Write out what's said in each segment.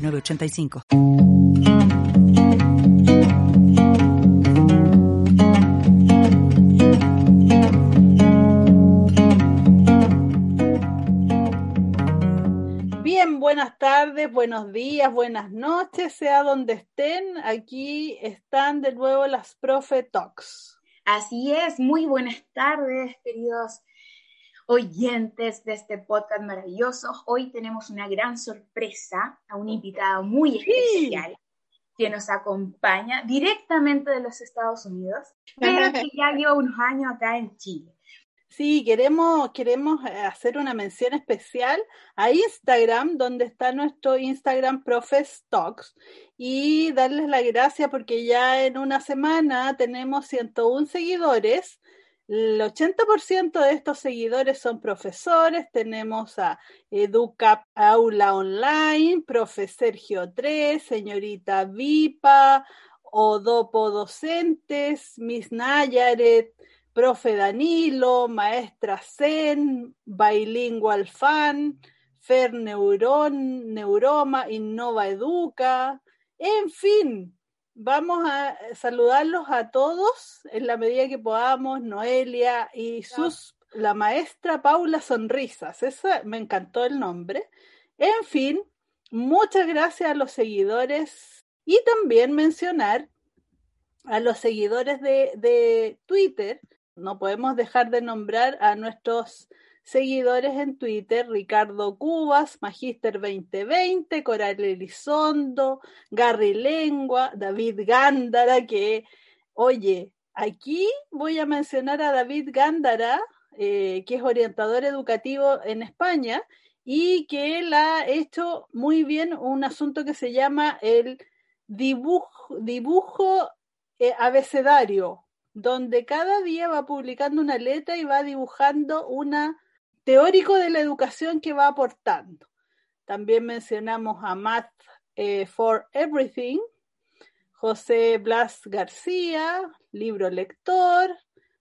985. Bien, buenas tardes, buenos días, buenas noches, sea donde estén. Aquí están de nuevo las Profe Talks. Así es, muy buenas tardes, queridos oyentes de este podcast maravilloso. Hoy tenemos una gran sorpresa a un invitado muy especial que nos acompaña directamente de los Estados Unidos, pero que ya lleva unos años acá en Chile. Sí, queremos, queremos eh, hacer una mención especial a Instagram, donde está nuestro Instagram Profes Talks, y darles la gracia porque ya en una semana tenemos 101 seguidores el 80% de estos seguidores son profesores. Tenemos a Educa Aula Online, Profe Sergio 3, Señorita Vipa, Odopo Docentes, Miss Nayaret, Profe Danilo, Maestra Zen, Bilingual Fan, Fer Neuron, Neuroma, Innova Educa, en fin, vamos a saludarlos a todos en la medida que podamos, Noelia y sus, la maestra Paula Sonrisas, esa me encantó el nombre. En fin, muchas gracias a los seguidores y también mencionar a los seguidores de, de Twitter. No podemos dejar de nombrar a nuestros seguidores en Twitter, Ricardo Cubas, Magister 2020, Coral Elizondo, Gary Lengua, David Gándara, que, oye, aquí voy a mencionar a David Gándara, eh, que es orientador educativo en España y que él ha hecho muy bien un asunto que se llama el dibujo, eh, abecedario, donde cada día va publicando una letra y va dibujando una teórico de la educación que va aportando. También mencionamos a Math eh, for Everything, José Blas García, libro lector,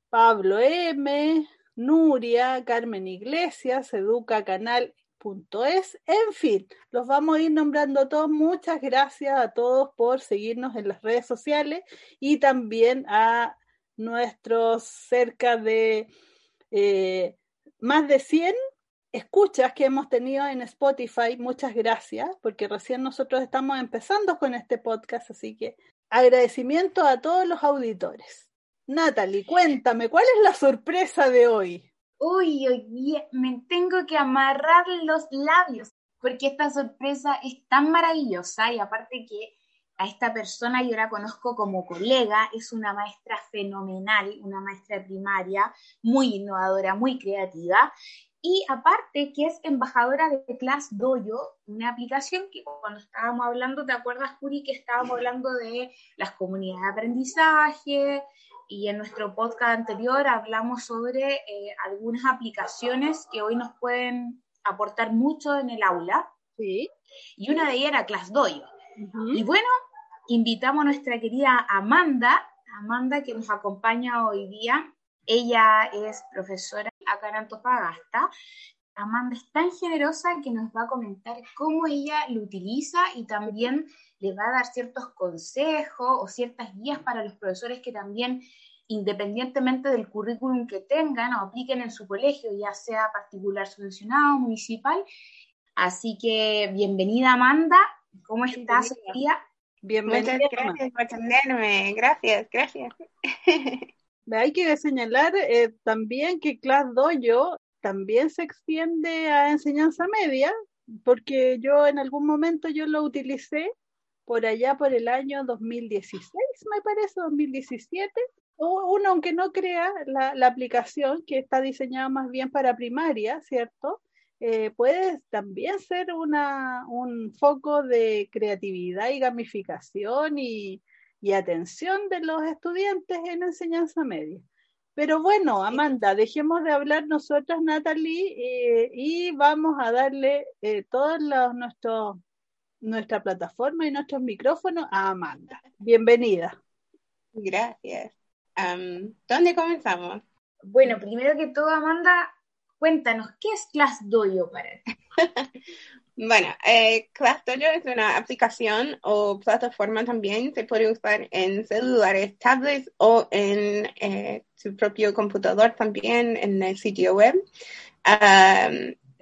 Pablo M, Nuria, Carmen Iglesias, Educa Canal.es, en fin, los vamos a ir nombrando todos. Muchas gracias a todos por seguirnos en las redes sociales y también a nuestros cerca de eh, más de 100 escuchas que hemos tenido en Spotify. Muchas gracias, porque recién nosotros estamos empezando con este podcast, así que agradecimiento a todos los auditores. Natalie, cuéntame, ¿cuál es la sorpresa de hoy? Uy, hoy me tengo que amarrar los labios, porque esta sorpresa es tan maravillosa y aparte que a esta persona yo la conozco como colega, es una maestra fenomenal, una maestra primaria, muy innovadora, muy creativa. Y aparte que es embajadora de Class Dojo, una aplicación que cuando estábamos hablando, ¿te acuerdas, Juri, que estábamos hablando de las comunidades de aprendizaje? Y en nuestro podcast anterior hablamos sobre eh, algunas aplicaciones que hoy nos pueden aportar mucho en el aula. Sí. Y una de ellas era Class Dojo. Y bueno, invitamos a nuestra querida Amanda, Amanda que nos acompaña hoy día. Ella es profesora acá en Antofagasta. Amanda es tan generosa que nos va a comentar cómo ella lo utiliza y también le va a dar ciertos consejos o ciertas guías para los profesores que también, independientemente del currículum que tengan o apliquen en su colegio, ya sea particular subvencionado, municipal. Así que bienvenida Amanda, ¿cómo estás hoy día? Bienvenida. Muchas gracias por atenderme. Gracias, gracias. Hay que señalar eh, también que Class Dojo también se extiende a enseñanza media, porque yo en algún momento yo lo utilicé por allá por el año 2016, me parece, 2017. Uno, aunque no crea la, la aplicación, que está diseñada más bien para primaria, ¿cierto? Eh, puede también ser una, un foco de creatividad y gamificación y, y atención de los estudiantes en enseñanza media. Pero bueno, Amanda, dejemos de hablar nosotras, Natalie, eh, y vamos a darle eh, todos los, nuestros, nuestra plataforma y nuestros micrófonos a Amanda. Bienvenida. Gracias. ¿Dónde comenzamos? Bueno, primero que todo, Amanda, cuéntanos, ¿qué es ClassDojo para ti? bueno, eh, es una aplicación o plataforma también, se puede usar en celulares, tablets o en eh, su propio computador también, en el sitio web.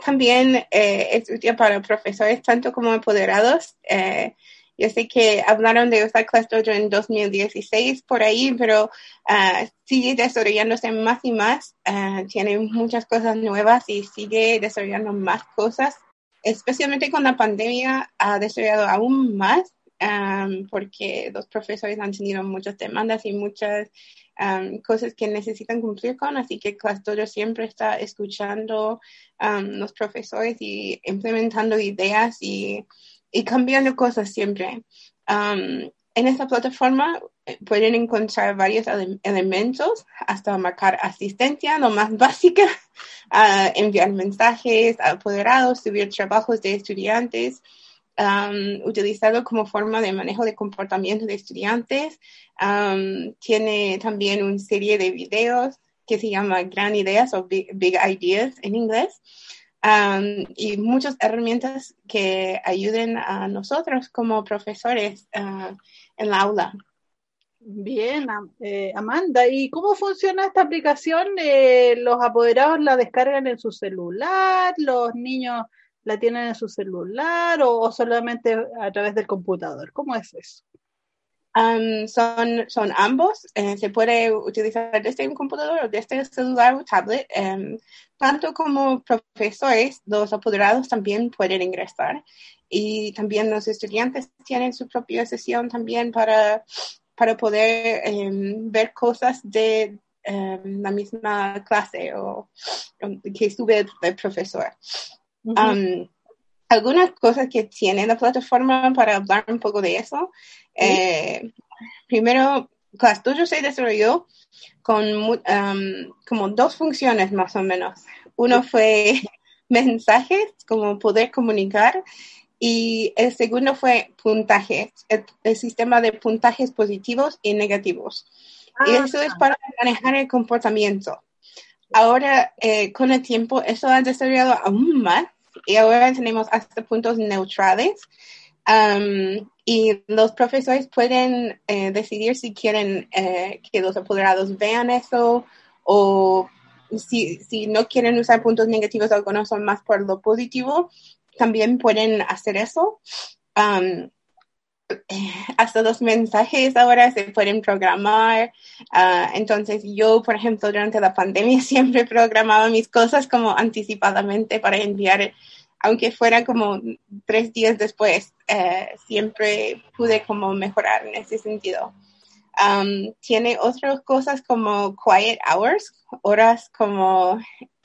también eh, es útil para profesores tanto como apoderados. Eh, yo sé que hablaron de usar ClassDojo en 2016 por ahí, pero uh, sigue desarrollándose más y más. Uh, tiene muchas cosas nuevas y sigue desarrollando más cosas. Especialmente con la pandemia ha desarrollado aún más um, porque los profesores han tenido muchas demandas y muchas um, cosas que necesitan cumplir con, así que ClassDojo siempre está escuchando um, los profesores y implementando ideas y y cambiando cosas siempre. Um, en esta plataforma eh, pueden encontrar varios elementos, hasta marcar asistencia, lo más básica, uh, enviar mensajes apoderados, subir trabajos de estudiantes, um, utilizarlo como forma de manejo de comportamiento de estudiantes. Um, tiene también una serie de videos que se llama Gran Ideas o Big Ideas en inglés y muchas herramientas que ayuden a nosotros como profesores uh, en la aula. Bien, eh, Amanda, ¿y cómo funciona esta aplicación? Eh, ¿Los apoderados la descargan en su celular? ¿Los niños la tienen en su celular o solamente a través del computador? ¿Cómo es eso? Son, son ambos. Eh, se puede utilizar desde un computador o desde el celular o tablet. Em, tanto como profesores, los apoderados también pueden ingresar. Y también los estudiantes tienen su propia sesión también para, para poder em, ver cosas de em, la misma clase o, que sube el, profesor. algunas cosas que tiene la plataforma para hablar un poco de eso eh, primero, ClassDojo se desarrolló con um, como dos funciones más o menos. Uno fue mensajes, como poder comunicar, y el segundo fue puntajes, el, sistema de puntajes positivos y negativos. y ah, eso es para manejar el comportamiento. Ahora, eh, con el tiempo, eso ha desarrollado aún más y ahora tenemos hasta puntos neutrales y los profesores pueden eh, decidir si quieren eh, que los apoderados vean eso o si, si, no quieren usar puntos negativos, algunos son más por lo positivo, también pueden hacer eso. hasta los mensajes ahora se pueden programar. Ah, entonces yo, por ejemplo, durante la pandemia siempre programaba mis cosas como anticipadamente para enviar aunque fuera como tres días después, eh, siempre pude como mejorar en ese sentido. Um, tiene otras cosas como quiet hours, horas como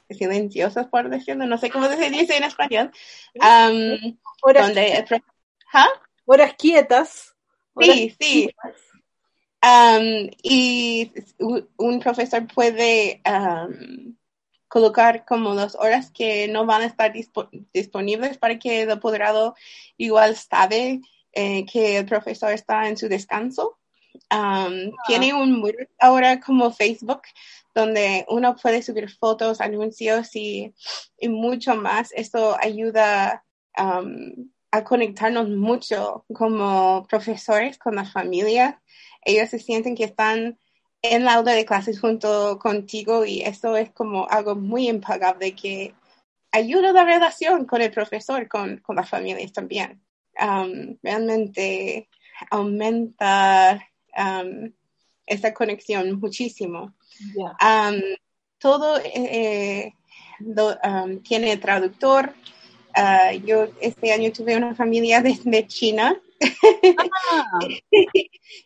silenciosas, por decirlo, no sé cómo se dice en español. Um, horas, horas quietas. sí, sí. Um, y un profesor puede colocar como las horas que no van a estar disponibles para que el apoderado igual sabe eh, que el profesor está en su descanso. Um. Tiene un muro ahora como Facebook donde uno puede subir fotos, anuncios y, mucho más. Esto ayuda um, a conectarnos mucho como profesores con la familia. Ellos se sienten que están en la aula de clases junto contigo y eso es como algo muy impagable que ayuda la relación con el profesor, con, con las familias también. Um, realmente aumenta um, esa conexión muchísimo. Um, todo eh, tiene traductor. Uh, yo este año tuve una familia desde China Ah.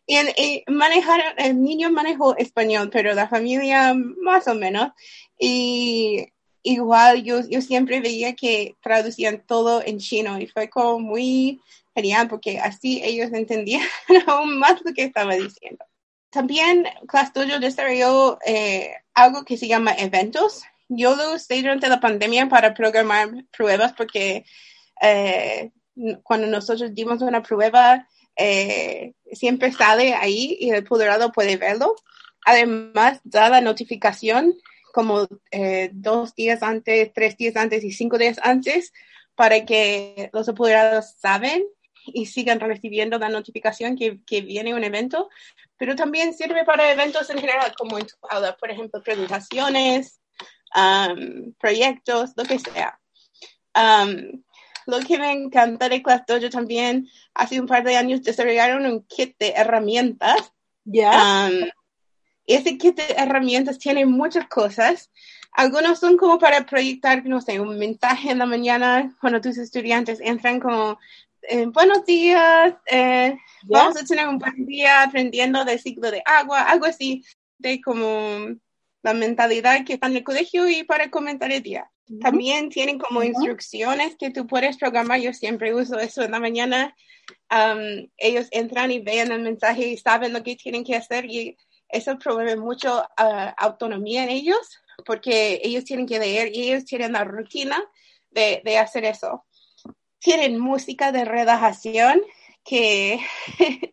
y, manejar, el niño manejó español, pero la familia más o menos. Y, igual yo, yo siempre veía que traducían todo en chino y fue como muy genial porque así ellos entendían aún más lo que estaba diciendo. También Class Dojo desarrolló eh, algo que se llama eventos. Yo lo usé durante la pandemia para programar pruebas porque eh, cuando nosotros dimos una prueba, eh, siempre sale ahí y el apoderado puede verlo. Además, da la notificación como eh, dos días antes, tres días antes y cinco días antes para que los apoderados saben y sigan recibiendo la notificación que, que viene un evento, pero también sirve para eventos en general, como en tu aula, por ejemplo, presentaciones, um, proyectos, lo que sea. Um, lo que me encanta de Class Dojo también, hace un par de años desarrollaron un kit de herramientas. Ya. Um, ese kit de herramientas tiene muchas cosas. Algunos son como para proyectar, no sé, un mensaje en la mañana cuando tus estudiantes entran como, eh, buenos días, eh, vamos a tener un buen día aprendiendo del ciclo de agua, algo así, de como la mentalidad que está en el colegio y para comentar el día. También tienen como instrucciones que tú puedes programar. Yo siempre uso eso en la mañana. Um, ellos entran y ven el mensaje y saben lo que tienen que hacer y eso promueve mucho uh, autonomía en ellos porque ellos tienen que leer y ellos tienen la rutina de, de hacer eso. Tienen música de relajación que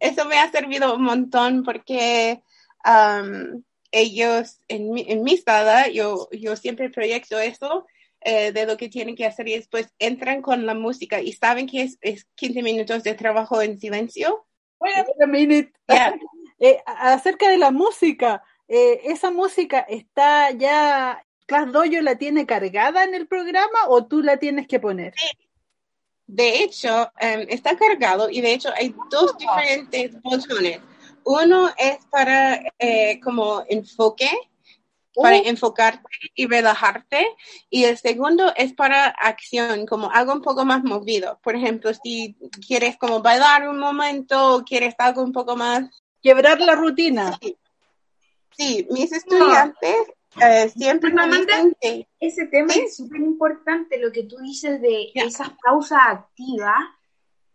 eso me ha servido un montón porque um, ellos, en mi, en mi sala, yo, yo siempre proyecto eso eh, de lo que tienen que hacer y después entran con la música y saben que es, es 15 minutos de trabajo en silencio. A minute. Yeah. Eh, acerca de la música, eh, ¿esa música está ya, Class Dojo la tiene cargada en el programa o tú la tienes que poner? De hecho, um, está cargado y de hecho hay dos diferentes botones. Uno es para eh, como enfoque, para enfocarte y relajarte. Y el segundo es para acción, como algo un poco más movido. Por ejemplo, si quieres como bailar un momento o quieres algo un poco más... Quebrar la rutina. Sí, sí mis estudiantes eh, siempre. Ese tema Sí. es súper importante, lo que tú dices de Ya. esas pausas activas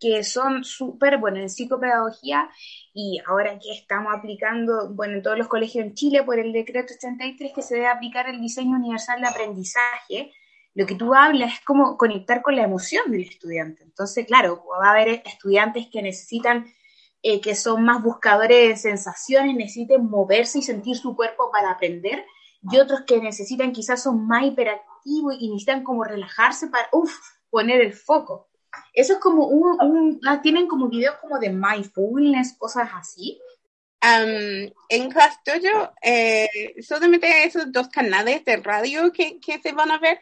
que son súper, bueno, en psicopedagogía y ahora que estamos aplicando, bueno, en todos los colegios en Chile por el decreto 83 que se debe aplicar el diseño universal de aprendizaje, lo que tú hablas es como conectar con la emoción del estudiante. Entonces, claro, va a haber estudiantes que necesitan, eh, que son más buscadores de sensaciones, necesiten moverse y sentir su cuerpo para aprender, y otros que necesitan, quizás son más hiperactivos y necesitan como relajarse para, uff, poner el foco. Eso es como un, un- ah, tienen como videos como de mindfulness, cosas así. Um, en Class Dojo, eh, solamente esos dos canales de radio que, que se van a ver,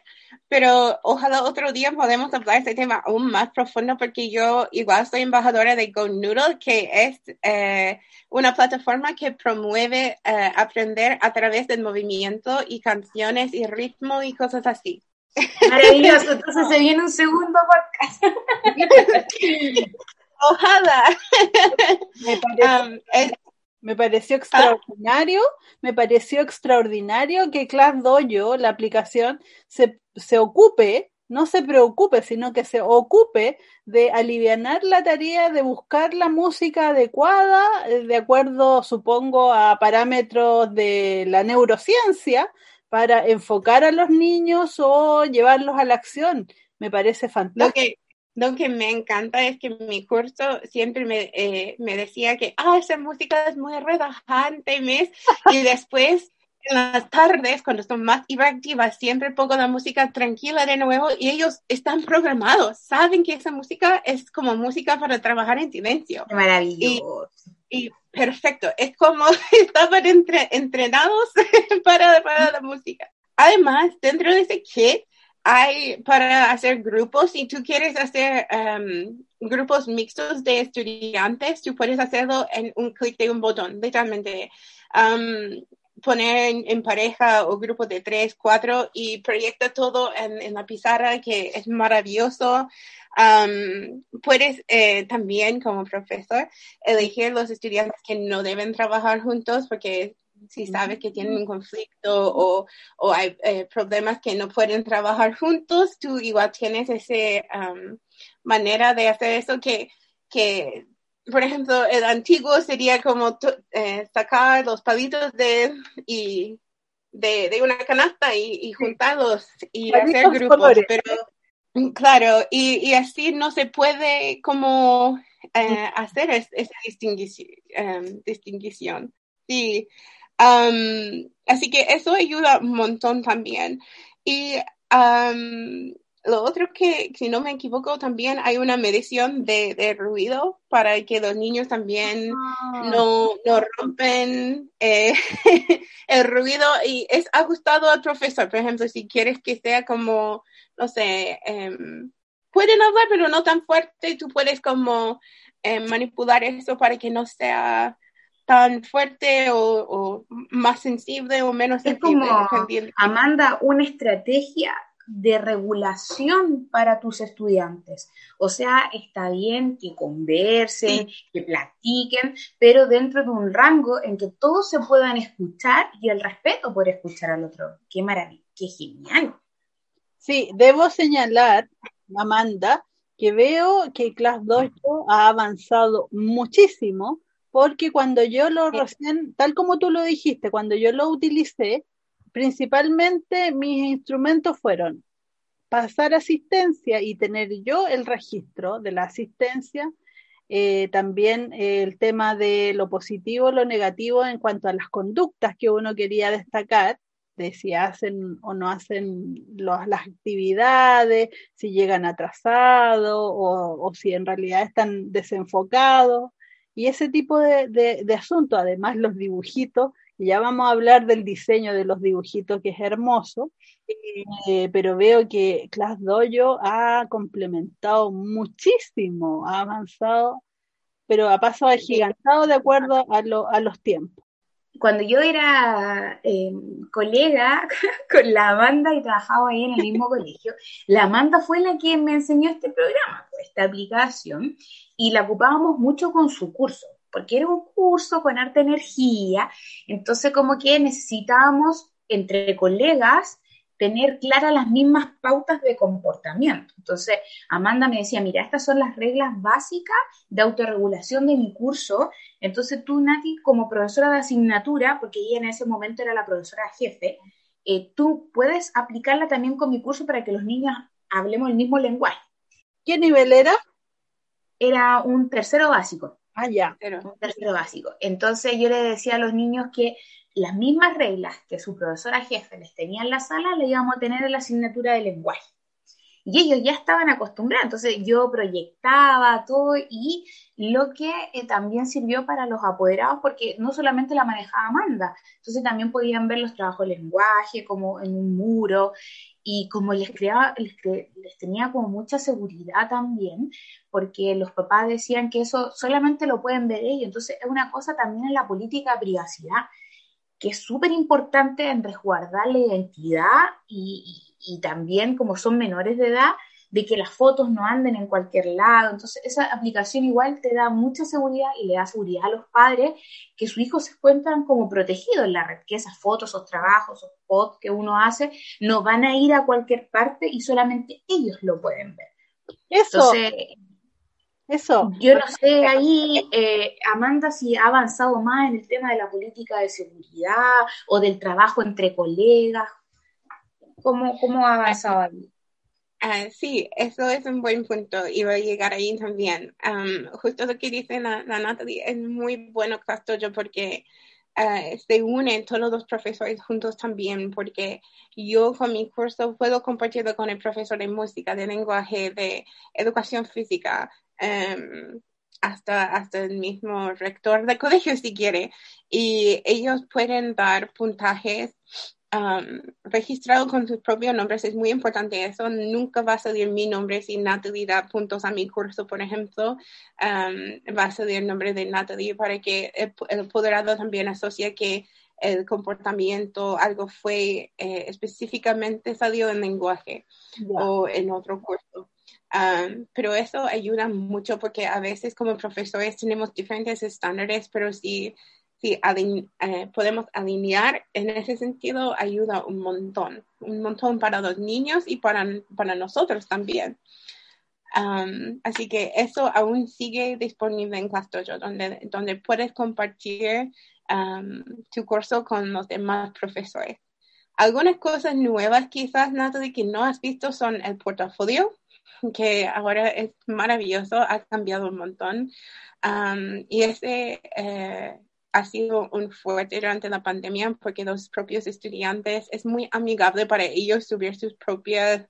pero ojalá otro día podamos hablar de este tema aún más profundo porque yo igual soy embajadora de Go Noodle, que es eh, una plataforma que promueve eh, aprender a través del movimiento y canciones y ritmo y cosas así. Maravilloso. Entonces se viene un segundo podcast. Ojalá. Me pareció, Um, es- me pareció extraordinario, me pareció extraordinario que Class Dojo, la aplicación, se, se ocupe, no se preocupe, sino que se ocupe de alivianar la tarea de buscar la música adecuada, eh, de acuerdo, supongo, a parámetros de la neurociencia, para enfocar a los niños o llevarlos a la acción. Me parece Lo fantástico. que, lo que me encanta es que mi curso siempre me, eh, me decía que, ah, esa música es muy relajante, Miss. Y después, en las tardes, cuando son más hiperactivas, siempre pongo la música tranquila de nuevo y ellos están programados, saben que esa música es como música para trabajar en silencio. Maravilloso. Y perfecto, es como estaban entre- entrenados para, para la música. Además, dentro de ese kit hay para hacer grupos, si tú quieres hacer um, grupos mixtos de estudiantes, tú puedes hacerlo en un clic de un botón, literalmente. Um, poner en, en pareja o grupo de tres, cuatro y proyecta todo en, en la pizarra que es maravilloso. Um, puedes eh, también como profesor elegir los estudiantes que no deben trabajar juntos porque si sabes que tienen un conflicto o, o hay eh, problemas que no pueden trabajar juntos, tú igual tienes esa manera de hacer eso que, que, por ejemplo, el antiguo sería como eh, sacar los palitos de, y, de, de una canasta y, y juntarlos y hacer grupos, pero claro, y, y así no se puede como eh, hacer esa distinguición. distinción. Sí. así que eso ayuda un montón también. Y lo otro que, si no me equivoco, también hay una medición de, ruido para que los niños también ah. no, no, rompen eh, el ruido y es ajustado al profesor. Por ejemplo, si quieres que sea como, no sé, em, pueden hablar, pero no tan fuerte, tú puedes como eh, manipular eso para que no sea tan fuerte o, más sensible o menos es como Amanda una estrategia de regulación para tus estudiantes. O sea, está bien que conversen, que platiquen, pero dentro de un rango en que todos se puedan escuchar y el respeto por escuchar al otro. Qué maravilla, qué genial. Sí, debo señalar, Amanda, que veo que Class 2 ha avanzado muchísimo, porque cuando yo lo recién, tal como tú lo dijiste, cuando yo lo utilicé, principalmente mis instrumentos fueron pasar asistencia y tener yo el registro de la asistencia, eh, también el tema de lo positivo, lo negativo en cuanto a las conductas que uno quería destacar, de si hacen o no hacen las actividades, si llegan atrasados o, si en realidad están desenfocados y ese tipo de, de, asuntos, además los dibujitos, ya vamos a hablar del diseño de los dibujitos que es hermoso, eh, pero veo que Class Dojo ha complementado muchísimo, ha avanzado, pero ha pasado gigantado de acuerdo a, a los tiempos. Cuando yo era em, colega con la Amanda y trabajaba ahí en el mismo colegio, la Amanda fue la que me enseñó este programa, esta aplicación, y la ocupábamos mucho con su curso, porque era un curso con arte energía, entonces como que necesitábamos entre colegas tener claras las mismas pautas de comportamiento. Entonces, Amanda me decía, mira, estas son las reglas básicas de autorregulación de mi curso. Entonces, tú, Nati, como profesora de asignatura, porque ella en ese momento era la profesora jefe, eh, tú puedes aplicarla también con mi curso para que los niños hablemos el mismo lenguaje. ¿Qué nivel era? Era un tercero básico. Ah, ya. Un tercero básico. Entonces yo le decía a los niños que las mismas reglas que su profesora jefe les tenía en la sala, le íbamos a tener en la asignatura de lenguaje. Y ellos ya estaban acostumbrados, entonces yo proyectaba todo y lo que eh, también sirvió para los apoderados, porque no solamente la manejaba Amanda, entonces también podían ver los trabajos de lenguaje como en un muro y como les, creaba, les, les tenía como mucha seguridad también, porque los papás decían que eso solamente lo pueden ver ellos, entonces es una cosa también en la política de privacidad que es súper importante en resguardar la identidad y, también como son menores de edad, de que las fotos no anden en cualquier lado. Entonces, esa aplicación igual te da mucha seguridad y le da seguridad a los padres que sus hijos se encuentran como protegidos en la red, que esas fotos, esos trabajos, esos posts que uno hace, no van a ir a cualquier parte y solamente ellos lo pueden ver. Eso. Eso. Yo no sé ahí, eh, Amanda, si ha avanzado más en el tema de la política de seguridad o del trabajo entre colegas. ¿Cómo, cómo ha avanzado ahí? Ah, sí, eso es un buen punto y voy a llegar ahí también. justo lo que dice la, Natalie es muy bueno, yo porque uh, se unen todos los profesores juntos también, porque yo con mi curso puedo compartirlo con el profesor de música, de lenguaje, de educación física, Em, hasta, hasta el mismo rector del colegio si quiere. Y ellos pueden dar puntajes um, registrados con sus propios nombres. Es muy importante eso. Nunca va a salir mi nombre si Natalie da puntos a mi curso, por ejemplo. va a salir el nombre de Natalie para que el, el apoderado también asocie que el comportamiento, algo fue eh, específicamente salió en lenguaje o en otro curso pero eso ayuda mucho porque a veces como profesores tenemos diferentes estándares, pero si, si eh, podemos alinear, en ese sentido ayuda un montón, un montón para los niños y para, para nosotros también. así que eso aún sigue disponible en ClassDojo, donde, donde puedes compartir tu curso con los demás profesores. Algunas cosas nuevas quizás, Natalie, que no has visto son el portafolio, que ahora es maravilloso, ha cambiado un montón. y ese eh, ha sido un fuerte durante la pandemia porque los propios estudiantes es muy amigable para ellos subir sus propios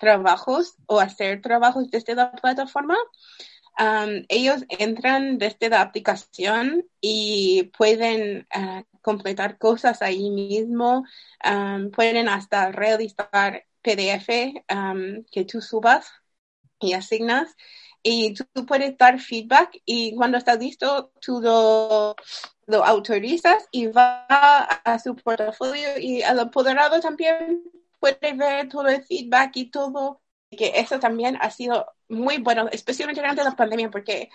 trabajos o hacer trabajos desde la plataforma. Um, ellos entran desde la aplicación y pueden uh, completar cosas ahí mismo, um, pueden hasta realizar PDF um, que tú subas y asignas y tú, puedes dar feedback y cuando está listo tú lo, lo autorizas y va a su portafolio y el apoderado también puede ver todo el feedback y todo. Que eso también ha sido muy bueno, especialmente durante la pandemia, porque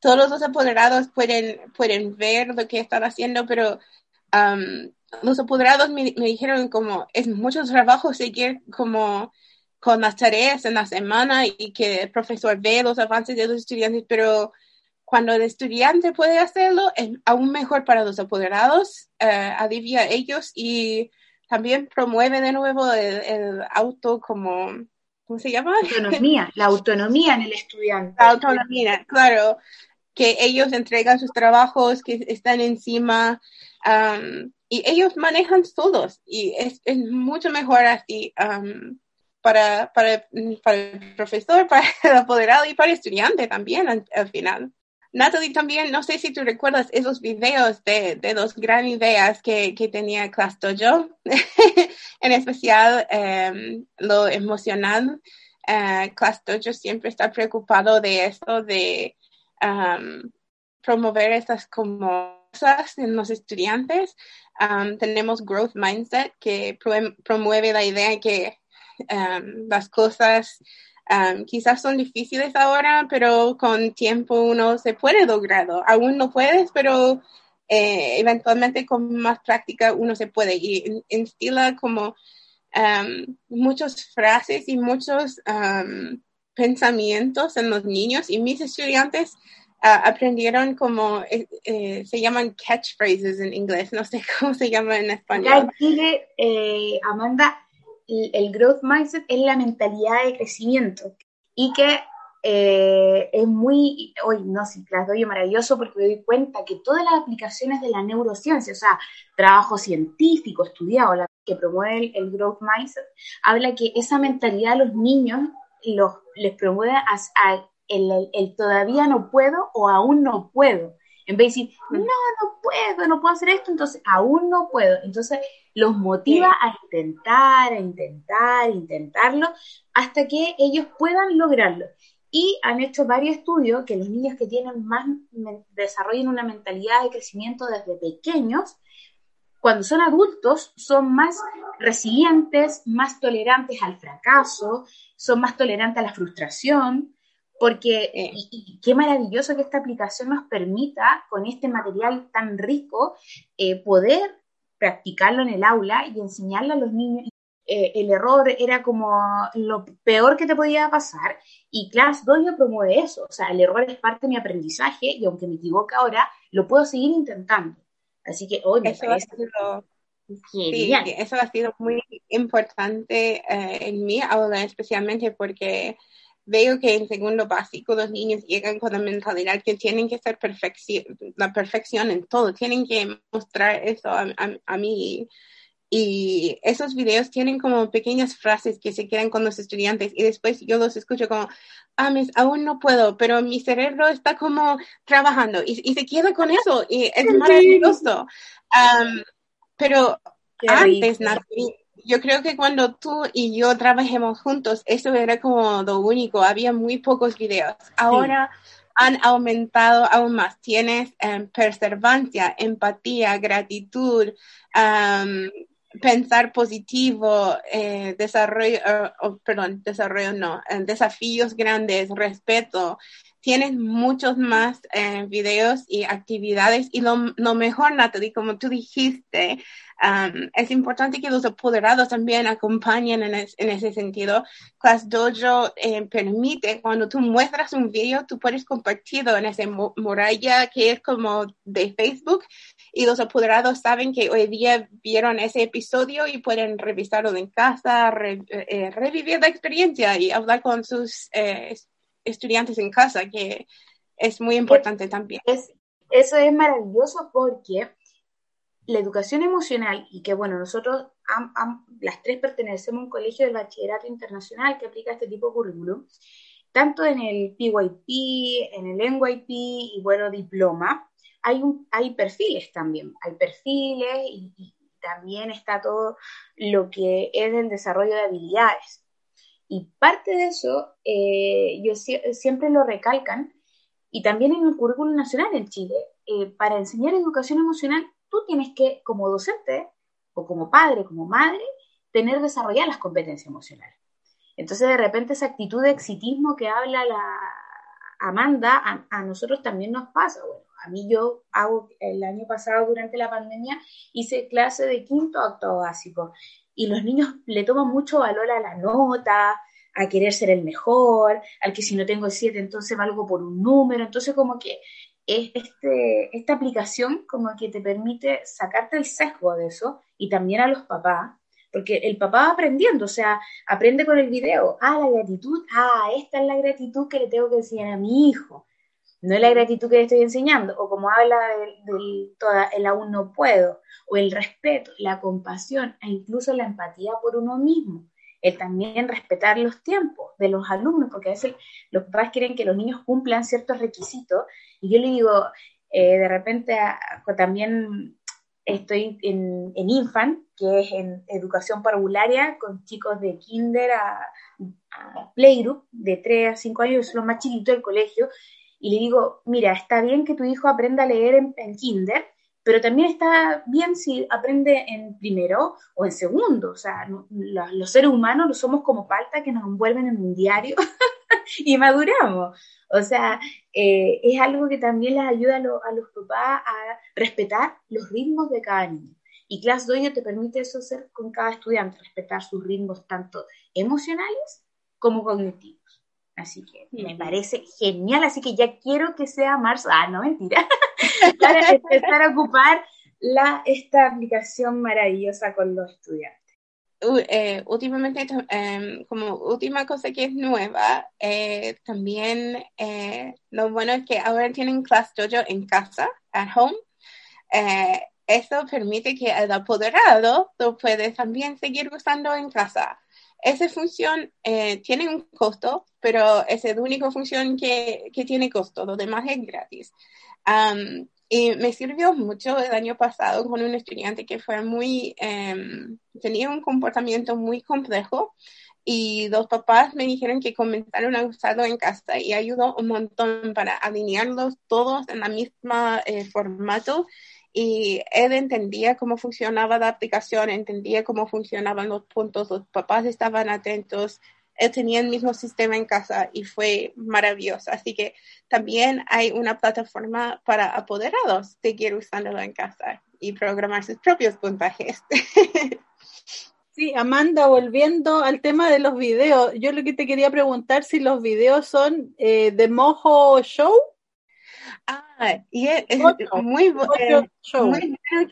todos los apoderados pueden, pueden ver lo que están haciendo, pero um, los apoderados me, me, dijeron como es mucho trabajo seguir como con las tareas en la semana y que el profesor ve los avances de los estudiantes, pero cuando el estudiante puede hacerlo, es aún mejor para los apoderados, uh, alivia a ellos y también promueve de nuevo el, auto como, ¿cómo se llama? Autonomía, la autonomía en el estudiante. La autonomía, claro, que ellos entregan sus trabajos, que están encima um, y ellos manejan solos y es, es mucho mejor así. Um, para, para, para, el profesor, para el apoderado y para el estudiante también al final. Natalie, también, no sé si tú recuerdas esos videos de, de gran ideas que, tenía Class Dojo, en especial em, lo emocional. Uh, Class siempre está preocupado de esto, de um, promover estas cosas en los estudiantes. Um, tenemos Growth Mindset, que promueve la idea que las cosas Um, quizás son difíciles ahora, pero con tiempo uno se puede lograrlo. Aún no puedes, pero eh, eventualmente con más práctica uno se puede. Y instila como um, muchas frases y muchos um, pensamientos en los niños y mis estudiantes uh, aprendieron como eh, eh, se llaman catchphrases en inglés, no sé cómo se llama en español. Eh, Amanda, el growth mindset es la mentalidad de crecimiento y que eh, es muy, hoy no sé, las doy maravilloso porque me doy cuenta que todas las aplicaciones de la neurociencia, o sea, trabajo científico estudiado que promueve el, growth mindset, habla que esa mentalidad a los niños los, les promueve a, el, el, todavía no puedo o aún no puedo. En vez de decir, no, no puedo, no puedo hacer esto, entonces aún no puedo. Entonces los motiva a intentar, a intentar, a intentarlo, hasta que ellos puedan lograrlo. Y han hecho varios estudios que los niños que tienen más, desarrollan una mentalidad de crecimiento desde pequeños, cuando son adultos son más resilientes, más tolerantes al fracaso, son más tolerantes a la frustración, porque y, qué maravilloso que esta aplicación nos permita, con este material tan rico, eh, poder practicarlo en el aula y enseñarle a los niños. Eh, el error era como lo peor que te podía pasar y Class Dojo promueve eso, o sea, el error es parte de mi aprendizaje y aunque me equivoque ahora, lo puedo seguir intentando. Así que hoy me eso parece... Ha sido, sí, eso ha sido muy importante eh, en mi aula, especialmente porque veo que en segundo básico los niños llegan con la mentalidad que tienen que ser perfección, la perfección en todo, tienen que mostrar eso a, mí. Y esos videos tienen como pequeñas frases que se quedan con los estudiantes y después yo los escucho como, ah, mis, aún no puedo, pero mi cerebro está como trabajando y, y se queda con eso y es maravilloso. pero antes, yo creo que cuando tú y yo trabajemos juntos, eso era como lo único, había muy pocos videos. Ahora han aumentado aún más. Tienes um, perseverancia, empatía, gratitud, pensar positivo, eh, desarrollo, uh, perdón, desarrollo no, eh, desafíos grandes, respeto. Tienes muchos más eh, videos y actividades y lo, lo, mejor, Natalie, como tú dijiste, um, es importante que los apoderados también acompañen en, en ese sentido. Class Dojo eh, permite, cuando tú muestras un video, tú puedes compartirlo en esa muralla que es como de Facebook y los apoderados saben que hoy día vieron ese episodio y pueden revisarlo en casa, eh, revivir la experiencia y hablar con sus estudiantes en casa, que es muy importante también. Es, eso es maravilloso porque la educación emocional, y que bueno, nosotros las tres pertenecemos a un colegio del bachillerato internacional que aplica este tipo de currículum, tanto en el PYP, en el NYP y bueno, diploma, hay, un, hay perfiles también, hay perfiles y, y también está todo lo que es el desarrollo de habilidades. Y parte de eso, eh, yo siempre lo recalcan, y también en el currículum nacional en Chile, eh, para enseñar educación emocional, tú tienes que, como docente, o como padre, como madre, tener desarrolladas las competencias emocionales. Entonces, de repente, esa actitud de exitismo que habla la Amanda, a, nosotros también nos pasa. Bueno, a mí yo hago, el año pasado, durante la pandemia, hice clase de quinto a octavo básico y los niños le toman mucho valor a la nota, a querer ser el mejor, al que si no tengo el 7 entonces valgo por un número, entonces como que este, esta aplicación como que te permite sacarte el sesgo de eso y también a los papás, porque el papá va aprendiendo, o sea, aprende con el video, ah, la gratitud, ah, esta es la gratitud que le tengo que enseñar a mi hijo, no es la gratitud que le estoy enseñando, o como habla del, toda, el aún no puedo, o el respeto, la compasión e incluso la empatía por uno mismo, el también respetar los tiempos de los alumnos, porque a veces los padres quieren que los niños cumplan ciertos requisitos, y yo le digo, eh, de repente también estoy en, en Infant, que es en educación parvularia, con chicos de kinder a, playgroup, de 3 a 5 años, los más chiquitos del colegio, y le digo, mira, está bien que tu hijo aprenda a leer en, kinder, pero también está bien si aprende en primero o en segundo. O sea, los seres humanos no somos como palta que nos envuelven en un diario y maduramos. O sea, eh, es algo que también les ayuda a, a, los papás a respetar los ritmos de cada niño. Y Class Dojo te permite eso hacer con cada estudiante, respetar sus ritmos tanto emocionales como cognitivos. Así que me parece genial, así que ya quiero que sea marzo, ah, no mentira, para empezar a ocupar la, esta aplicación maravillosa con los estudiantes. Eh, últimamente, em, como última cosa que es nueva, eh, también eh, lo bueno es que ahora tienen Class Dojo en casa, at home. eso permite que el apoderado lo puede también seguir usando en casa. Esa función tiene un costo, pero es la única función que, que tiene costo, lo demás es gratis. y me sirvió mucho el año pasado con un estudiante que fue muy, em, tenía un comportamiento muy complejo y los papás me dijeron que comenzaron a usarlo en casa y ayudó un montón para alinearlos todos en la misma eh, formato y él entendía cómo funcionaba la aplicación, entendía cómo funcionaban los puntos, los papás estaban atentos, él tenía el mismo sistema en casa y fue maravilloso. Así que también hay una plataforma para apoderados seguir usándolo en casa y programar sus propios puntajes. Sí, Amanda, volviendo al tema de los videos, yo lo que te quería preguntar si los videos son eh, de Mojo Show. Ah, y es, muy, bueno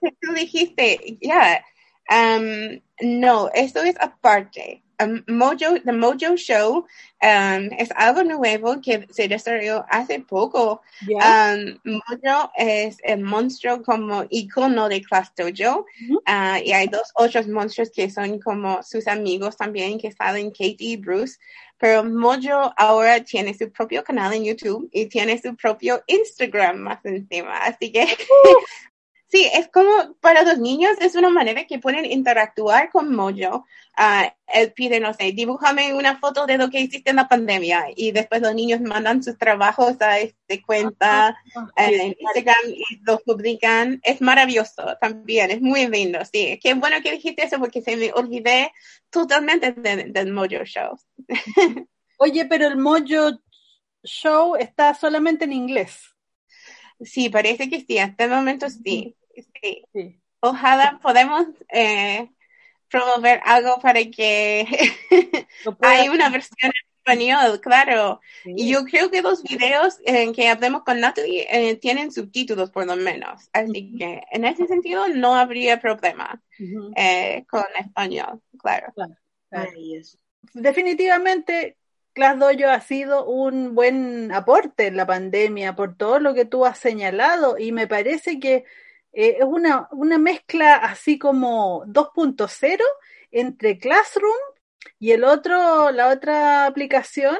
que tú dijiste, ya, um, no, esto es aparte. Um, Mojo, The Mojo Show um, es algo nuevo que se desarrolló hace poco. Um, Mojo es el monstruo como icono de Class Dojo uh, y hay dos otros monstruos que son como sus amigos también que salen Katie y Bruce. Pero Mojo ahora tiene su propio canal en YouTube y tiene su propio Instagram más encima. Así que Sí, es como para los niños es una manera que pueden interactuar con Mojo. Uh, él pide, no sé, dibújame una foto de lo que hiciste en la pandemia y después los niños mandan sus trabajos a este cuenta ah, en Instagram y los publican. Es maravilloso también, es muy lindo, sí. Qué bueno que dijiste eso porque se me olvidé totalmente del Mojo Show. Oye, pero el Mojo show está solamente en inglés. Sí, parece que sí, hasta el momento sí. Sí. Ojalá podamos eh, promover algo para que hay una versión en español, claro. Y yo creo que los videos en que hablemos con Natalie eh, tienen subtítulos por lo menos. Así que en ese sentido no habría problema eh, con español, claro. Definitivamente, Class Dojo ha sido un buen aporte en la pandemia por todo lo que tú has señalado y me parece que eh, es una, una mezcla así como 2.0 entre Classroom y el otro, la otra aplicación,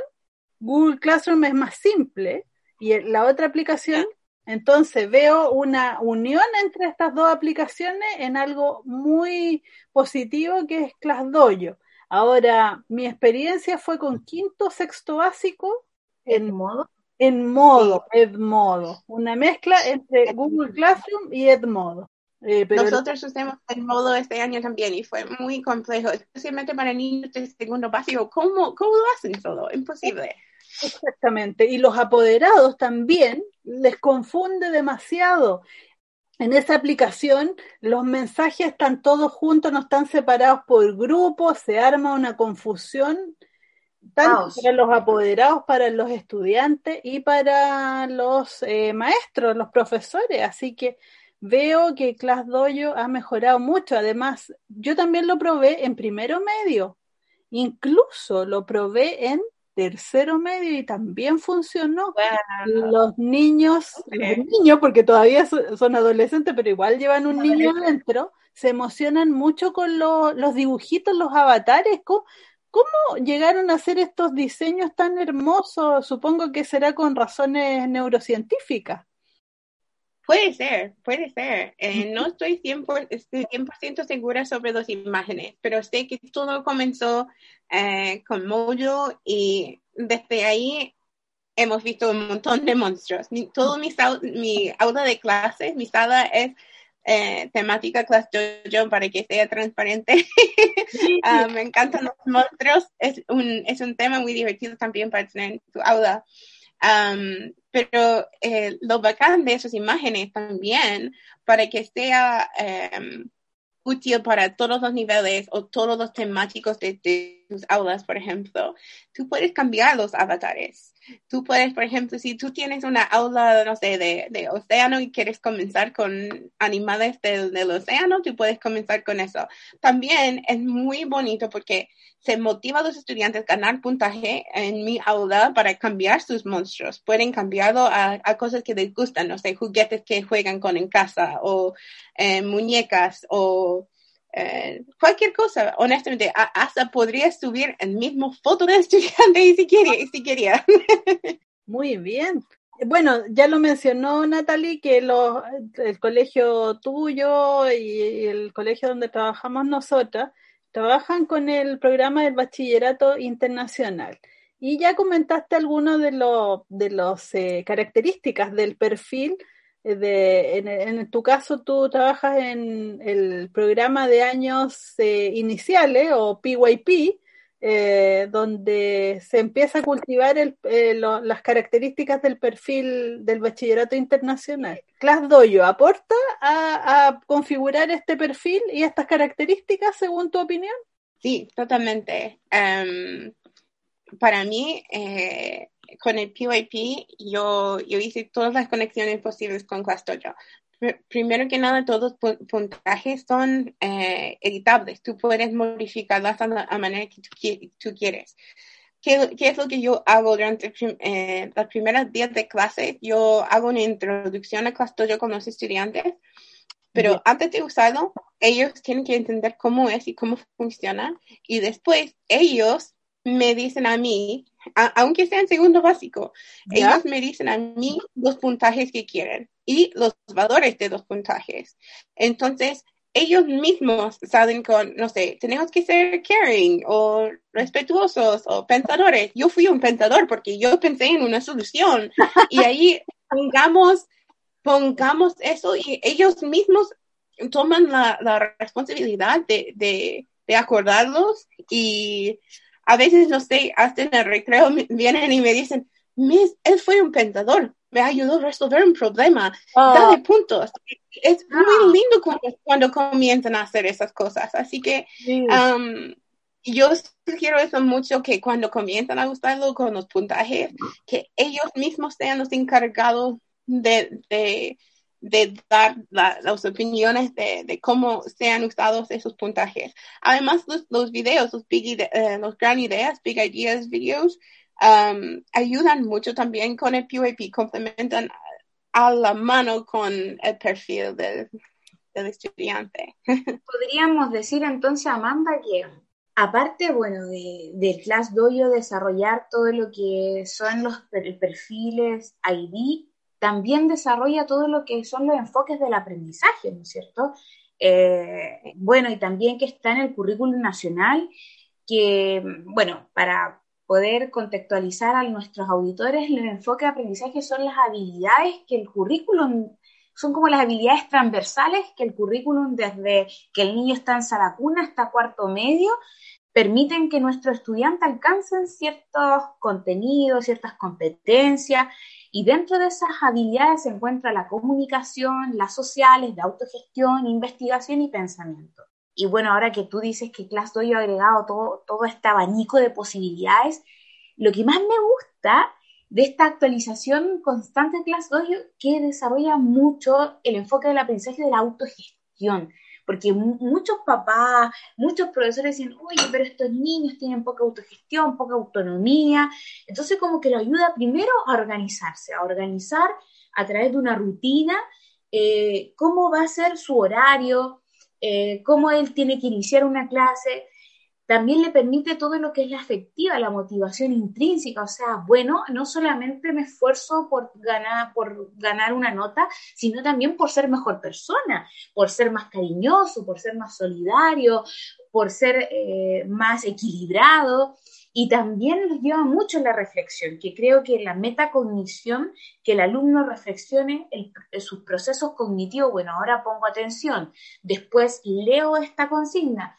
Google Classroom es más simple y la otra aplicación, entonces veo una unión entre estas dos aplicaciones en algo muy positivo que es ClassDojo. Ahora, mi experiencia fue con quinto, sexto básico en modo Edmodo, Edmodo, una mezcla entre Google Classroom y Edmodo. Eh, Nosotros usamos Edmodo este año también y fue muy complejo, especialmente para niños de segundo básico. ¿Cómo, cómo lo hacen todo? Imposible. Exactamente. Y los apoderados también les confunde demasiado. En esa aplicación los mensajes están todos juntos, no están separados por grupos, se arma una confusión tanto para los apoderados, para los estudiantes y para los eh, maestros, los profesores. Así que veo que Class Dojo ha mejorado mucho. Además, yo también lo probé en primero medio, incluso lo probé en tercero medio y también funcionó. Los niños, los niños, porque todavía son adolescentes, pero igual llevan un niño adentro, se emocionan mucho con los dibujitos, los avatares, ¿Cómo llegaron a hacer estos diseños tan hermosos? Supongo que será con razones neurocientíficas. Puede ser, puede ser. Eh, no estoy 100%, segura sobre las imágenes, pero sé que todo comenzó eh, con Mojo y desde ahí hemos visto un montón de monstruos. todo mi, mi aula de clases, mi sala es eh, temática Class Dojo para que sea transparente. Ah, me encantan los monstruos. Es un, es un tema muy divertido también para tener en tu aula. pero eh, lo bacán de esas imágenes también, para que sea em, útil para todos los niveles o todos los temáticos de, de tus aulas, por ejemplo, tú puedes cambiar los avatares. Tú puedes, por ejemplo, si tú tienes una aula, no sé, de, de océano y quieres comenzar con animales del, del, océano, tú puedes comenzar con eso. También es muy bonito porque se motiva a los estudiantes a ganar puntaje en mi aula para cambiar sus monstruos. Pueden cambiarlo a, a cosas que les gustan, no sé, juguetes que juegan con en casa o eh, muñecas o eh, cualquier cosa, honestamente, hasta podría subir el mismo foto de estudiante si quería. Si quería. Muy bien. Bueno, ya lo mencionó Natalie, que el colegio tuyo y el colegio donde trabajamos nosotras trabajan con el programa del bachillerato internacional. Y ya comentaste algunas de las de los, eh, características del perfil de, en, tu caso tú trabajas en el programa de años eh, iniciales o PYP, eh, donde se empieza a cultivar eh, las características del perfil del bachillerato internacional. Class Dojo aporta a, configurar este perfil y estas características según tu opinión. Sí, totalmente. Um, para mí, eh, con el PYP yo, yo hice todas las conexiones posibles con ClassDojo. Primero que nada, todos los puntajes son eh, editables. Tú puedes modificarlas a la manera que tú, quieres. ¿Qué, ¿Qué, es lo que yo hago durante eh, los primeros días de clase? Yo hago una introducción a ClassDojo con los estudiantes, pero antes de usarlo, ellos tienen que entender cómo es y cómo funciona, y después ellos me dicen a mí, aunque sea en segundo básico, ellos me dicen a mí los puntajes que quieren y los valores de los puntajes. Entonces, ellos mismos salen con, no sé, tenemos que ser caring o respetuosos o pensadores. Yo fui un pensador porque yo pensé en una solución y ahí pongamos, pongamos eso y ellos mismos toman la, la responsabilidad de, de, de acordarlos y a veces, no sé, hasta en el recreo vienen y me dicen, él fue un pensador, me ayudó a resolver un problema, oh. dale puntos. Es muy ah. lindo cuando, cuando, comienzan a hacer esas cosas. Así que um, yo sugiero eso mucho, que cuando comienzan a gustarlo con los puntajes, que ellos mismos sean los encargados de, de, de dar las opiniones de, de, cómo sean usados esos puntajes. Además, los, los videos, los, big, uh, los gran ideas, big ideas videos, um, ayudan mucho también con el PUAP, complementan a la mano con el perfil del, del estudiante. Podríamos decir entonces, Amanda, que aparte, bueno, de, del Class Dojo desarrollar todo lo que son los perfiles ID, también desarrolla todo lo que son los enfoques del aprendizaje, ¿no es cierto? Eh, bueno, y también que está en el currículum nacional, que, bueno, para poder contextualizar a nuestros auditores, el enfoque de aprendizaje son las habilidades que el currículum, son como las habilidades transversales que el currículum desde que el niño está en Saracuna hasta cuarto medio permiten que nuestro estudiante alcancen ciertos contenidos, ciertas competencias, y dentro de esas habilidades se encuentra la comunicación, las sociales, de autogestión, investigación y pensamiento. Y bueno, ahora que tú dices que ClassDojo ha agregado todo, todo este abanico de posibilidades, lo que más me gusta de esta actualización constante de ClassDojo que desarrolla mucho el enfoque del aprendizaje de la autogestión porque muchos papás, muchos profesores dicen, oye, pero estos niños tienen poca autogestión, poca autonomía, entonces como que lo ayuda primero a organizarse, a organizar a través de una rutina eh, cómo va a ser su horario, eh, cómo él tiene que iniciar una clase, también le permite todo lo que es la afectiva, la motivación intrínseca, o sea, bueno, no solamente me esfuerzo por ganar, por ganar una nota, sino también por ser mejor persona, por ser más cariñoso, por ser más solidario, por ser eh, más equilibrado. Y también nos lleva mucho la reflexión, que creo que la metacognición, que el alumno reflexione sus procesos cognitivos, bueno, ahora pongo atención, después leo esta consigna,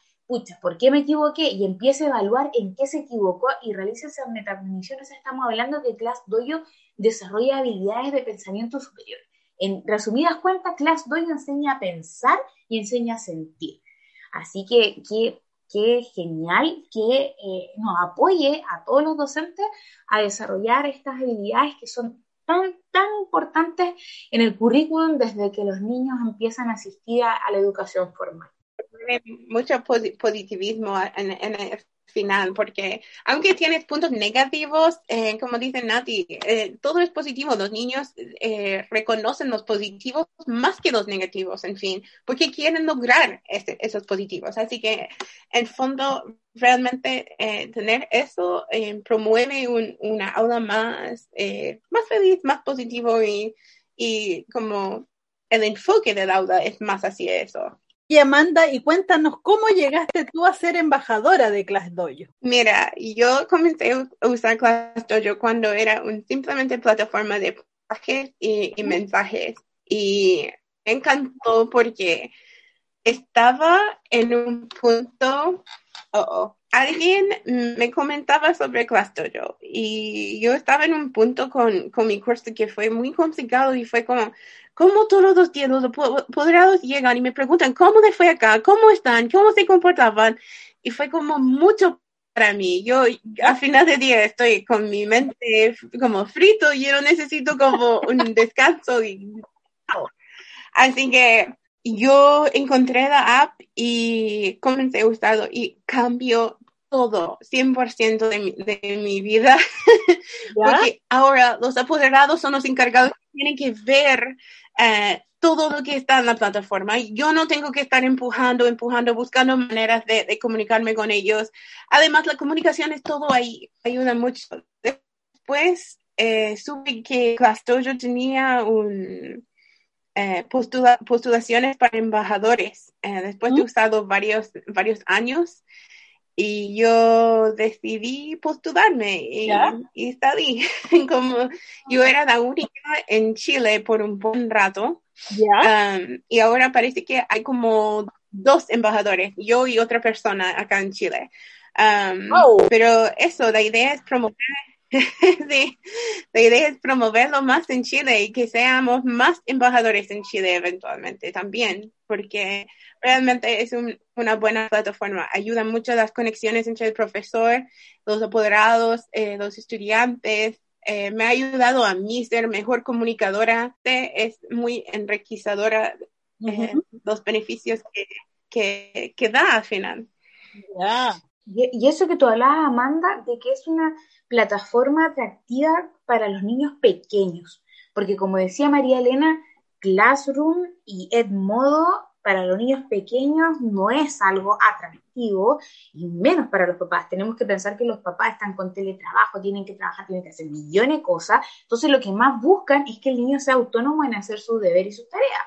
¿por qué me equivoqué? Y empiece a evaluar en qué se equivocó y realice esas metacogniciones. Estamos hablando que Class Dojo desarrolla habilidades de pensamiento superior. En resumidas cuentas, Class Dojo enseña a pensar y enseña a sentir. Así que qué genial que eh, nos apoye a todos los docentes a desarrollar estas habilidades que son tan, tan importantes en el currículum desde que los niños empiezan a asistir a la educación formal mucho positivismo en, el final, porque aunque tienes puntos negativos, eh, como dice Nati, eh, todo es positivo. Los niños eh, reconocen los positivos más que los negativos, en fin, porque quieren lograr esos positivos. Así que, en fondo, realmente tener eso promueve una aula más, más feliz, más positivo y, y como el enfoque del aula es más hacia eso. Y Amanda, y cuéntanos cómo llegaste tú a ser embajadora de Class Dojo. Mira, yo comencé a usar Class Dojo cuando era un, simplemente plataforma de mensajes y, mensajes. Y me encantó porque estaba en un punto, oh, alguien me comentaba sobre Class Dojo y yo estaba en un punto con, con mi curso que fue muy complicado y fue como, ¿Cómo todos los días los apoderados llegan y me preguntan cómo les fue acá, cómo están, cómo se comportaban? Y fue como mucho para mí. Yo a final de día estoy con mi mente como frito y yo necesito como un descanso. Y... Así que yo encontré la app y comencé a usarlo y cambió todo, 100% de mi, de mi vida. Porque ahora los apoderados son los encargados que tienen que ver eh, todo lo que está en la plataforma. Yo no tengo que estar empujando, empujando, buscando maneras de, comunicarme con ellos. Además, la comunicación es todo ahí, ayuda mucho. Después eh, supe que Clastoyo tenía un, eh, postulaciones para embajadores. después de usado varios, varios años, y yo decidí postularme y, y salí. Como yo era la única en Chile por un buen rato. Um, y ahora parece que hay como dos embajadores, yo y otra persona acá en Chile. Um, oh. Pero eso, la idea es promover idea es promoverlo más en Chile y que seamos más embajadores en Chile eventualmente también, porque realmente es una buena plataforma. Ayuda mucho las conexiones entre el profesor, los apoderados, eh, los estudiantes. Eh, me ha ayudado a mí ser mejor comunicadora. Es muy enriquecedora eh, los beneficios que, que, da al final. Y, eso que tú hablabas, Amanda, de que es una plataforma atractiva para los niños pequeños, porque como decía María Elena, Classroom y Edmodo para los niños pequeños no es algo atractivo y menos para los papás. Tenemos que pensar que los papás están con teletrabajo, tienen que trabajar, tienen que hacer millones de cosas. Entonces lo que más buscan es que el niño sea autónomo en hacer su deber y sus tareas.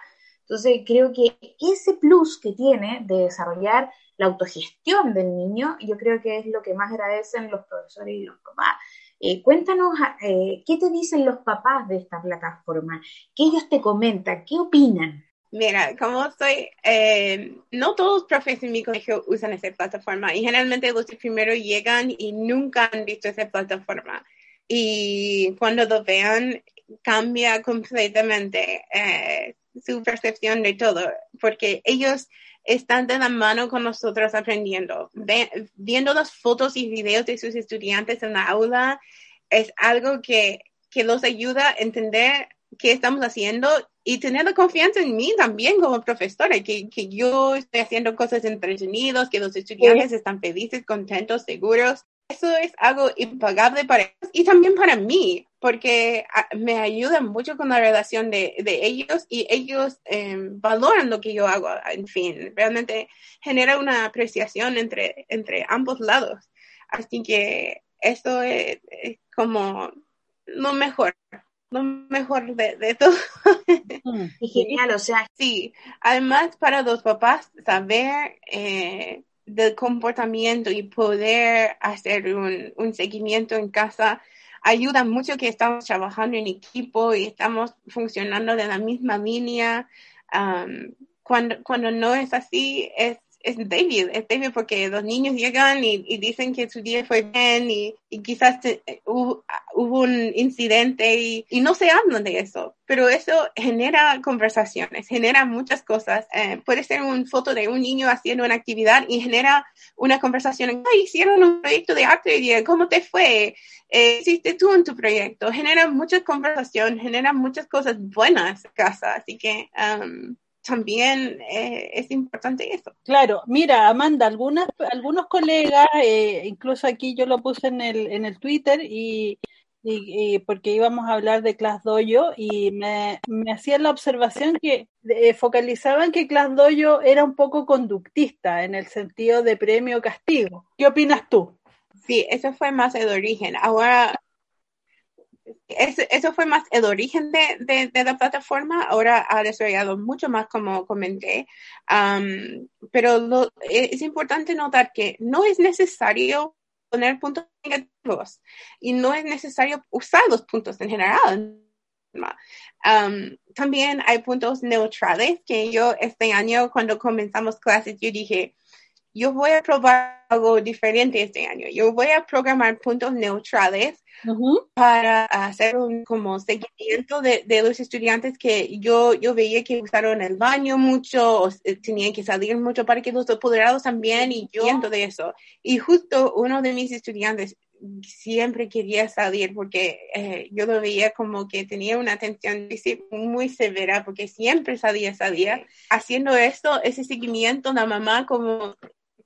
Entonces creo que ese plus que tiene de desarrollar la autogestión del niño, yo creo que es lo que más agradecen los profesores y los papás. Eh, cuéntanos eh, qué te dicen los papás de esta plataforma, qué ellos te comentan, qué opinan. Mira, como soy, eh, no todos los profesores en mi colegio usan esa plataforma y generalmente los primero llegan y nunca han visto esa plataforma. Y cuando lo vean, cambia completamente su percepción de todo, porque ellos están de la mano con nosotros aprendiendo. viendo las fotos y videos de sus estudiantes en la aula es algo que, que los ayuda a entender qué estamos haciendo y tener la confianza en mí también como profesora, que, que yo estoy haciendo cosas entretenidas, que los estudiantes están felices, contentos, seguros. Eso es algo impagable para ellos y también para mí, porque ah, me ayuda mucho con la relación de, ellos y ellos em, valoran lo que yo hago. En fin, realmente genera una apreciación entre, entre ambos lados. Así que eso es, como lo mejor, lo mejor de, todo. Mm, genial, o sea. Sí, además para los papás saber eh, del comportamiento y poder hacer un, un seguimiento en casa ayuda mucho que estamos trabajando en equipo y estamos funcionando de la misma línea. cuando, cuando no es así, es es David, es David porque los niños llegan y, dicen que su día fue bien y, quizás eh, hubo, un incidente y, no se hablan de eso, pero eso genera conversaciones, genera muchas cosas. Eh, puede ser una foto de un niño haciendo una actividad y genera una conversación. hicieron un proyecto de arte y ¿cómo te fue? Eh, hiciste tú en tu proyecto? Genera muchas conversaciones, genera muchas cosas buenas en casa, así que... Um, también eh, es importante eso. Claro, mira, Amanda, algunas, algunos colegas, eh, incluso aquí yo lo puse en el, en el Twitter y, porque íbamos a hablar de Class Dojo y me, me hacían la observación que eh, focalizaban que Class Dojo era un poco conductista en el sentido de premio-castigo. ¿Qué opinas tú? Sí, eso fue más el origen. Ahora eso, fue más el origen de, la plataforma. Ahora ha desarrollado mucho más, como comenté. pero es importante notar que no es necesario poner puntos negativos y no es necesario usar los puntos en general. también hay puntos neutrales que yo este año cuando comenzamos clases yo dije, yo voy a probar algo diferente este año. Yo voy a programar puntos neutrales para hacer un como seguimiento de, los estudiantes que yo, yo veía que usaron el baño mucho, o eh, tenían que salir mucho para que los apoderados también y yo viendo de eso. Y justo uno de mis estudiantes siempre quería salir porque eh, yo lo veía como que tenía una atención muy severa porque siempre salía, salía. Haciendo esto, ese seguimiento, la mamá como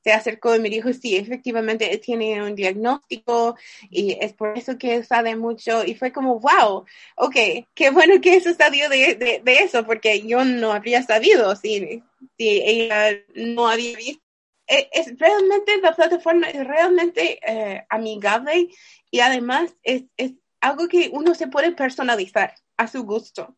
se acercó y me dijo, sí, efectivamente tiene un diagnóstico y es por eso que sabe mucho. Y fue como, wow, ok, qué bueno que eso salió de, de, eso, porque yo no habría sabido si, si ella no había visto. E, es, realmente, la plataforma es realmente eh, amigable y además es, es algo que uno se puede personalizar a su gusto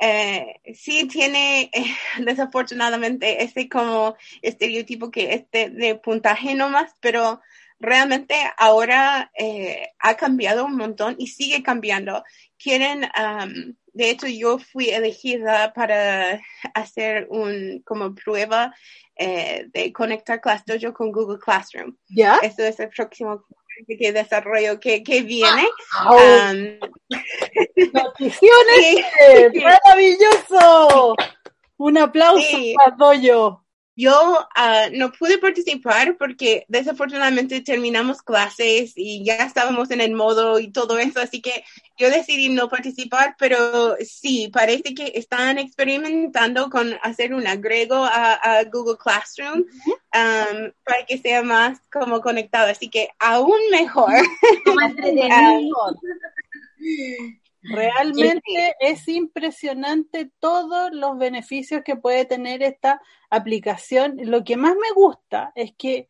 eh, sí tiene eh, desafortunadamente ese como estereotipo que este de puntaje nomás, pero realmente ahora eh, ha cambiado un montón y sigue cambiando. Quieren, de hecho, yo fui elegida para hacer un como prueba de conectar ClassDojo con Google Classroom. ¿Ya? Eso es el próximo qué desarrollo que, que viene. Um, ¡Noticiones! ¡Maravilloso! Un aplauso sí. para Doyo. Yo uh, no pude participar porque desafortunadamente terminamos clases y ya estábamos en el modo y todo eso, así que yo decidí no participar, pero sí, parece que están experimentando con hacer un agrego a, a Google Classroom um, para que sea más como conectado, así que aún mejor. Realmente es impresionante todos los beneficios que puede tener esta aplicación. Lo que más me gusta es que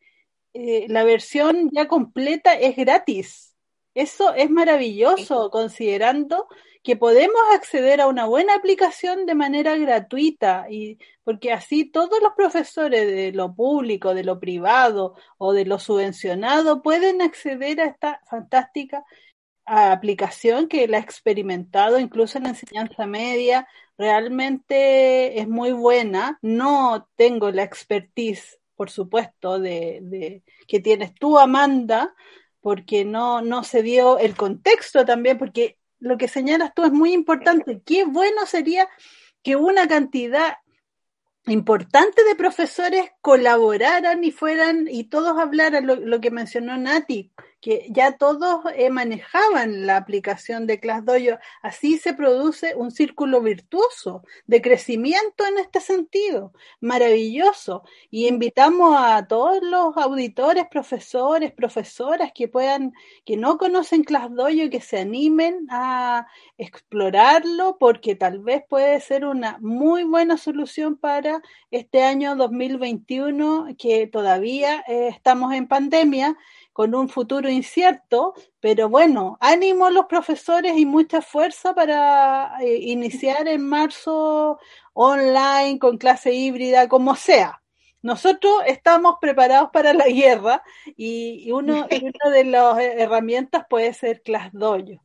eh, la versión ya completa es gratis. Eso es maravilloso, considerando que podemos acceder a una buena aplicación de manera gratuita y porque así todos los profesores de lo público, de lo privado o de lo subvencionado pueden acceder a esta fantástica aplicación que la he experimentado incluso en la enseñanza media, realmente es muy buena. No tengo la expertise, por supuesto, de, de que tienes tú, Amanda, porque no, no se dio el contexto también, porque lo que señalas tú es muy importante. Qué bueno sería que una cantidad importante de profesores colaboraran y fueran y todos hablaran lo, lo que mencionó Nati, que ya todos eh, manejaban la aplicación de ClassDojo. Así se produce un círculo virtuoso de crecimiento en este sentido. Maravilloso. Y invitamos a todos los auditores, profesores, profesoras que puedan, que no conocen ClassDojo que se animen a explorarlo porque tal vez puede ser una muy buena solución para este año 2021 que todavía eh, estamos en pandemia con un futuro incierto, pero bueno, ánimo a los profesores y mucha fuerza para eh, iniciar en marzo online, con clase híbrida, como sea. Nosotros estamos preparados para la guerra y, uno, una de las herramientas puede ser ClassDojo.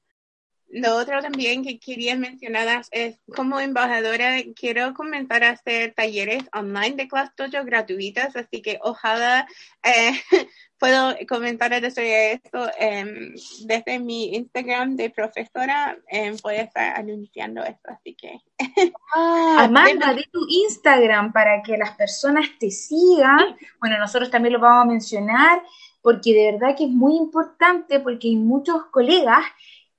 Lo otro también que quería mencionar es, como embajadora, quiero comenzar a hacer talleres online de ClassDojo gratuitas, así que ojalá eh, puedo comentar sobre esto eh, desde mi Instagram de profesora. Eh, voy a estar anunciando esto, así que. Ah, Amanda, de tu Instagram para que las personas te sigan. Bueno, nosotros también lo vamos a mencionar porque de verdad que es muy importante porque hay muchos colegas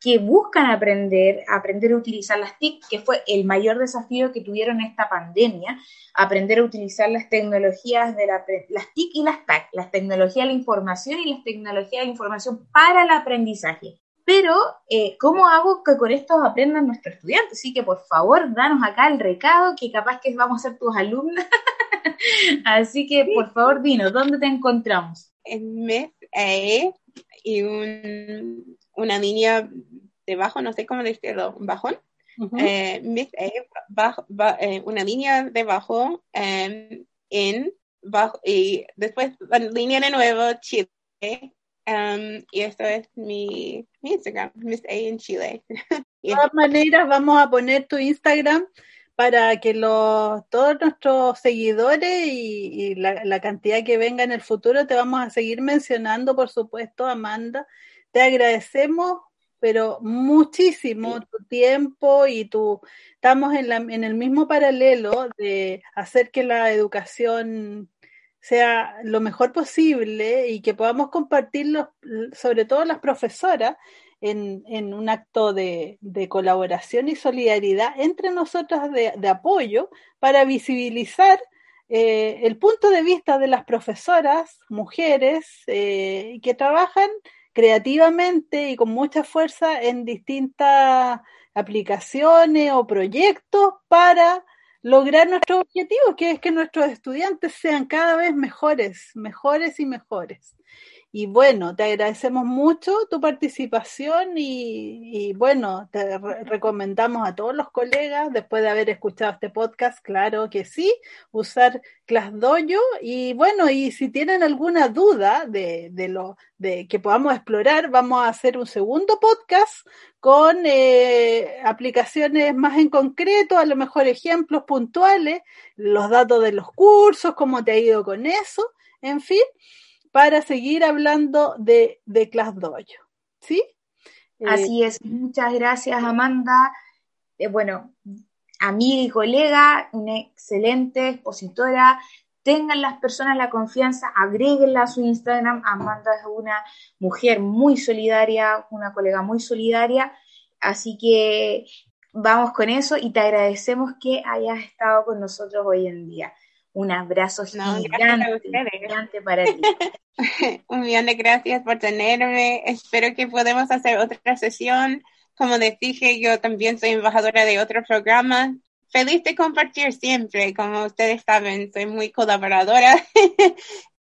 que buscan aprender, aprender a utilizar las TIC, que fue el mayor desafío que tuvieron esta pandemia, aprender a utilizar las tecnologías de la, las TIC y las TAC, las tecnologías de la información y las tecnologías de la información para el aprendizaje. Pero, eh, ¿cómo hago que con esto aprendan nuestros estudiantes? Así que, por favor, danos acá el recado, que capaz que vamos a ser tus alumnas. Así que, por favor, dinos, ¿dónde te encontramos? En MES e y un, una línea debajo, no sé cómo decirlo, bajón. Eh, eh, una línea debajo em, en bajo y después la línea de nuevo Chile em, y esto es mi, Instagram Miss A en Chile de todas maneras vamos a poner tu Instagram para que los, todos nuestros seguidores y, la, la, cantidad que venga en el futuro te vamos a seguir mencionando, por supuesto, Amanda, te agradecemos, pero muchísimo tu tiempo y tu... Estamos en, la, en el mismo paralelo de hacer que la educación sea lo mejor posible y que podamos compartirlo, sobre todo las profesoras, en, en un acto de, de, colaboración y solidaridad entre nosotras de, de apoyo para visibilizar eh, el punto de vista de las profesoras, mujeres, eh, que trabajan creativamente y con mucha fuerza en distintas aplicaciones o proyectos para lograr nuestro objetivo, que es que nuestros estudiantes sean cada vez mejores, mejores y mejores. Y bueno, te agradecemos mucho tu participación y, bueno, te re recomendamos a todos los colegas, después de haber escuchado este podcast, claro que sí, usar ClassDojo y bueno, y si tienen alguna duda de, de lo de que podamos explorar, vamos a hacer un segundo podcast con eh, aplicaciones más en concreto, a lo mejor ejemplos puntuales, los datos de los cursos, cómo te ha ido con eso, en fin para seguir hablando de, de Class Dojo. ¿Sí? Eh, Así es, muchas gracias Amanda. Eh, bueno, amiga y colega, una excelente expositora. Tengan las personas la confianza, agréguenla a su Instagram. Amanda es una mujer muy solidaria, una colega muy solidaria. Así que vamos con eso y te agradecemos que hayas estado con nosotros hoy en día. Un abrazo gigante, gigante para ti. Un millón de gracias por tenerme. Espero que podamos hacer otra sesión. Como les dije, yo también soy embajadora de otro programa. Feliz de compartir siempre. Como ustedes saben, soy muy colaboradora.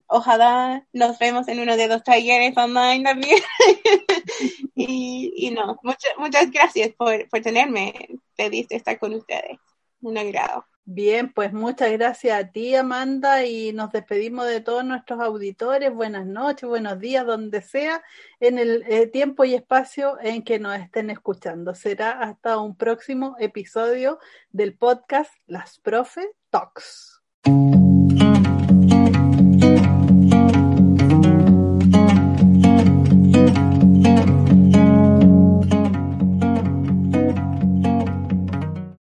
Ojalá nos vemos en uno de los talleres online también. y, y, no, muchas, muchas gracias por, por tenerme. Feliz de estar con ustedes. Un agrado. Bien, pues muchas gracias a ti, Amanda, y nos despedimos de todos nuestros auditores. Buenas noches, buenos días, donde sea, en el eh, tiempo y espacio en que nos estén escuchando. Será hasta un próximo episodio del podcast Las Profe Talks.